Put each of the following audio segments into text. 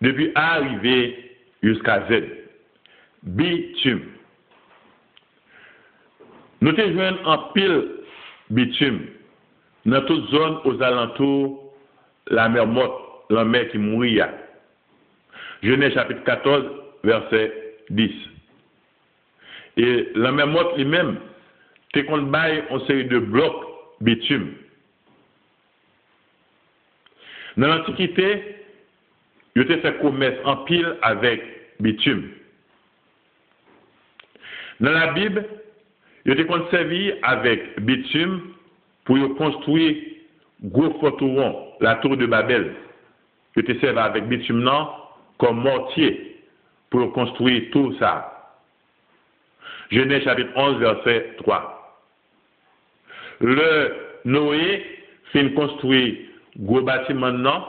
depuis A arrivé jusqu'à Z. Bitume. Nous te joignons en pile bitume dans toute zone aux alentours la mer morte, la mer qui mourit. Genèse chapitre 14, verset 10. Et la mer morte lui-même, te qu'on baille en série de blocs bitume. Dans l'Antiquité, il était fait commerce en pile avec bitume. Dans la Bible, il était servi avec bitume pour construire gros forteron, la tour de Babel. Il était servi avec bitume non, comme mortier pour construire tout ça. Genèse chapitre 11, verset 3. Le Noé fin construire gros bâtiment non,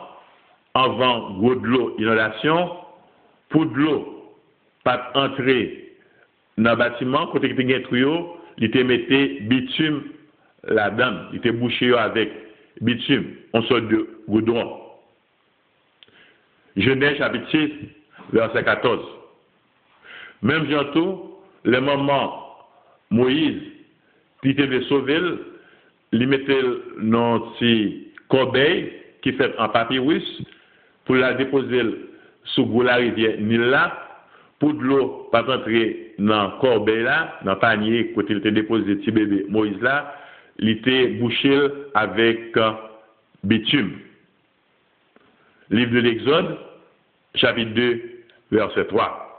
avant gros de l'eau inondation, pour de l'eau, pas entrer dans le bâtiment, côté qui était tuyau, il était metté bitume là-dedans, il était bouché avec bitume, on sort de goudron. Genèse chapitre 6, verset 14. Même bientôt, le moment Moïse, qui était sauvé, il mettait dans une corbeille qui fait en papyrus pour la déposer sous la rivière Nila pour de l'eau pas entrer dans corbeille là, dans le panier quand il était déposé petit bébé Moïse là, il était bouché avec euh, bitume. Livre de l'Exode, chapitre 2, verset 3.